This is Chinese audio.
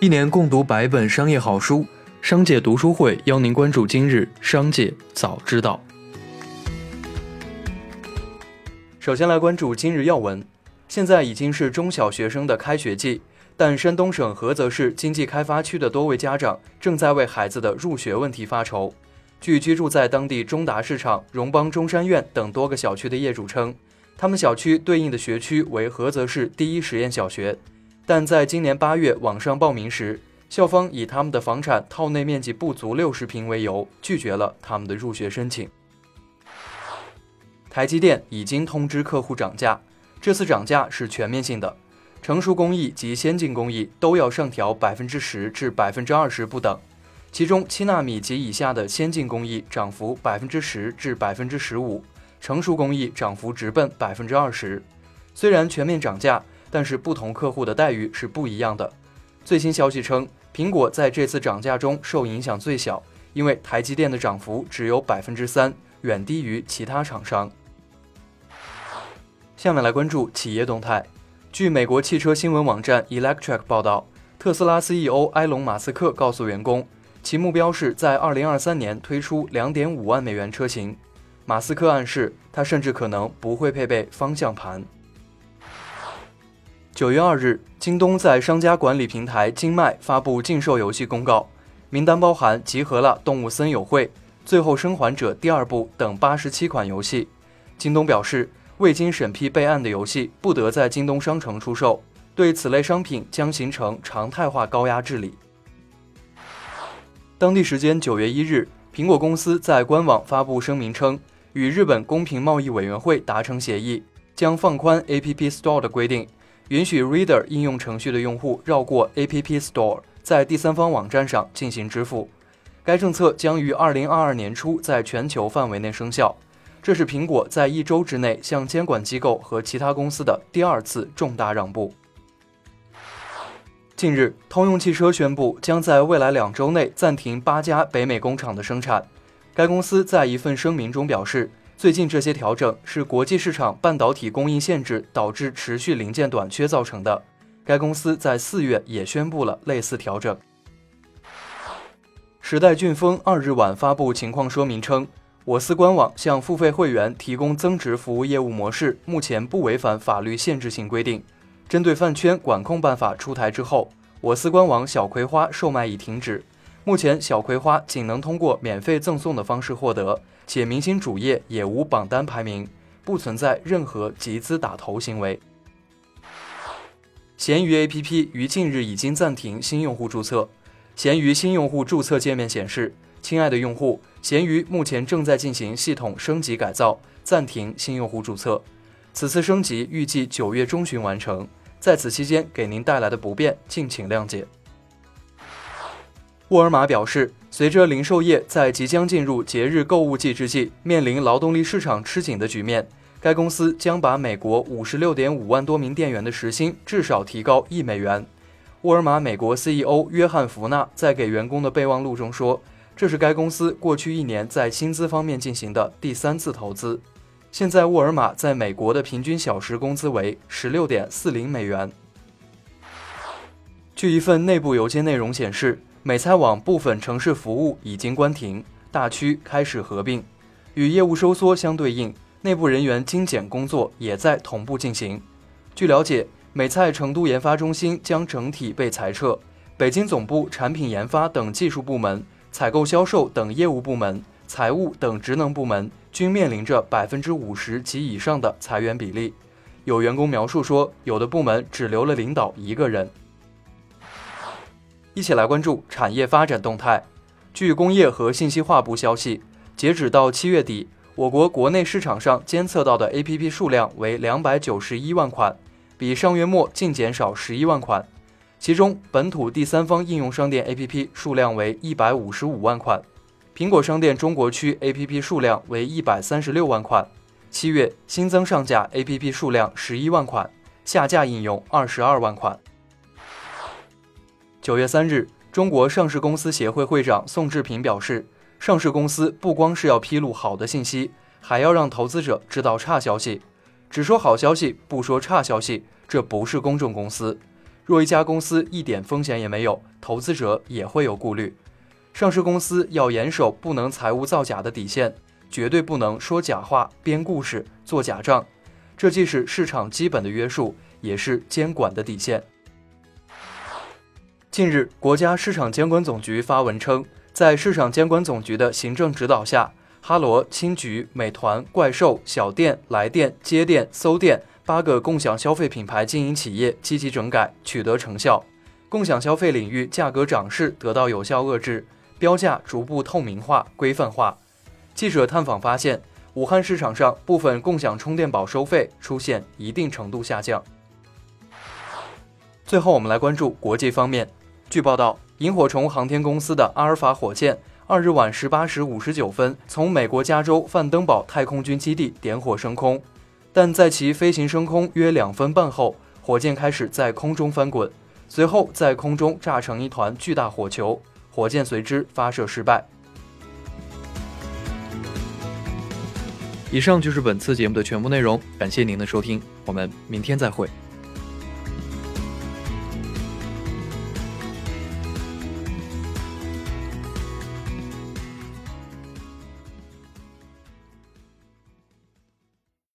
一年共读百本商业好书，商界读书会邀您关注今日商界早知道。首先来关注今日要闻。现在已经是中小学生的开学季，但山东省菏泽市经济开发区的多位家长正在为孩子的入学问题发愁。据居住在当地中达市场、荣邦中山苑等多个小区的业主称，他们小区对应的学区为菏泽市第一实验小学，但在今年八月网上报名时，校方以他们的房产套内面积不足六十平为由，拒绝了他们的入学申请。台积电已经通知客户涨价，这次涨价是全面性的，成熟工艺及先进工艺都要上调百分之十至百分之二十不等。其中，七纳米及以下的先进工艺涨幅百分之十至百分之十五，成熟工艺涨幅直奔百分之二十。虽然全面涨价，但是不同客户的待遇是不一样的。最新消息称，苹果在这次涨价中受影响最小，因为台积电的涨幅只有百分之三，远低于其他厂商。下面来关注企业动态。据美国汽车新闻网站 Electric 报道，特斯拉 CEO 埃隆·马斯克告诉员工。其目标是在二零二三年推出两点五万美元车型。马斯克暗示，他甚至可能不会配备方向盘。九月二日，京东在商家管理平台金麦发布禁售游戏公告，名单包含集合了《动物森友会》《最后生还者》第二部等八十七款游戏。京东表示，未经审批备案的游戏不得在京东商城出售，对此类商品将形成常态化高压治理。当地时间九月一日，苹果公司在官网发布声明称，与日本公平贸易委员会达成协议，将放宽 App Store 的规定，允许 Reader 应用程序的用户绕过 App Store，在第三方网站上进行支付。该政策将于二零二二年初在全球范围内生效。这是苹果在一周之内向监管机构和其他公司的第二次重大让步。近日，通用汽车宣布将在未来两周内暂停八家北美工厂的生产。该公司在一份声明中表示，最近这些调整是国际市场半导体供应限制导致持续零件短缺造成的。该公司在四月也宣布了类似调整。时代俊峰二日晚发布情况说明称，我司官网向付费会员提供增值服务业务模式目前不违反法律限制性规定。针对饭圈管控办法出台之后，我司官网小葵花售卖已停止。目前，小葵花仅能通过免费赠送的方式获得，且明星主页也无榜单排名，不存在任何集资打头行为。闲鱼 APP 于近日已经暂停新用户注册。闲鱼新用户注册界面显示：“亲爱的用户，闲鱼目前正在进行系统升级改造，暂停新用户注册。此次升级预计九月中旬完成。”在此期间给您带来的不便，敬请谅解。沃尔玛表示，随着零售业在即将进入节日购物季之际，面临劳动力市场吃紧的局面，该公司将把美国五十六点五万多名店员的时薪至少提高一美元。沃尔玛美国 CEO 约翰·福纳在给员工的备忘录中说：“这是该公司过去一年在薪资方面进行的第三次投资。”现在，沃尔玛在美国的平均小时工资为十六点四零美元。据一份内部邮件内容显示，美菜网部分城市服务已经关停，大区开始合并。与业务收缩相对应，内部人员精简工作也在同步进行。据了解，美菜成都研发中心将整体被裁撤，北京总部、产品研发等技术部门、采购、销售等业务部门。财务等职能部门均面临着百分之五十及以上的裁员比例。有员工描述说，有的部门只留了领导一个人。一起来关注产业发展动态。据工业和信息化部消息，截止到七月底，我国国内市场上监测到的 APP 数量为两百九十一万款，比上月末净减少十一万款。其中，本土第三方应用商店 APP 数量为一百五十五万款。苹果商店中国区 APP 数量为一百三十六万款，七月新增上架 APP 数量十一万款，下架应用二十二万款。九月三日，中国上市公司协会会长宋志平表示，上市公司不光是要披露好的信息，还要让投资者知道差消息。只说好消息，不说差消息，这不是公众公司。若一家公司一点风险也没有，投资者也会有顾虑。上市公司要严守不能财务造假的底线，绝对不能说假话、编故事、做假账。这既是市场基本的约束，也是监管的底线。近日，国家市场监管总局发文称，在市场监管总局的行政指导下，哈罗、青桔、美团、怪兽、小店、来电、接电、搜店八个共享消费品牌经营企业积极整改，取得成效，共享消费领域价格涨势得到有效遏制，标价逐步透明化、规范化。记者探访发现，武汉市场上部分共享充电宝收费出现一定程度下降。最后，我们来关注国际方面。据报道，萤火虫航天公司的阿尔法火箭二日晚十八时五十九分从美国加州范登堡太空军基地点火升空，但在其飞行升空约两分半后，火箭开始在空中翻滚，随后在空中炸成一团巨大火球，火箭随之发射失败。以上就是本次节目的全部内容，感谢您的收听，我们明天再会。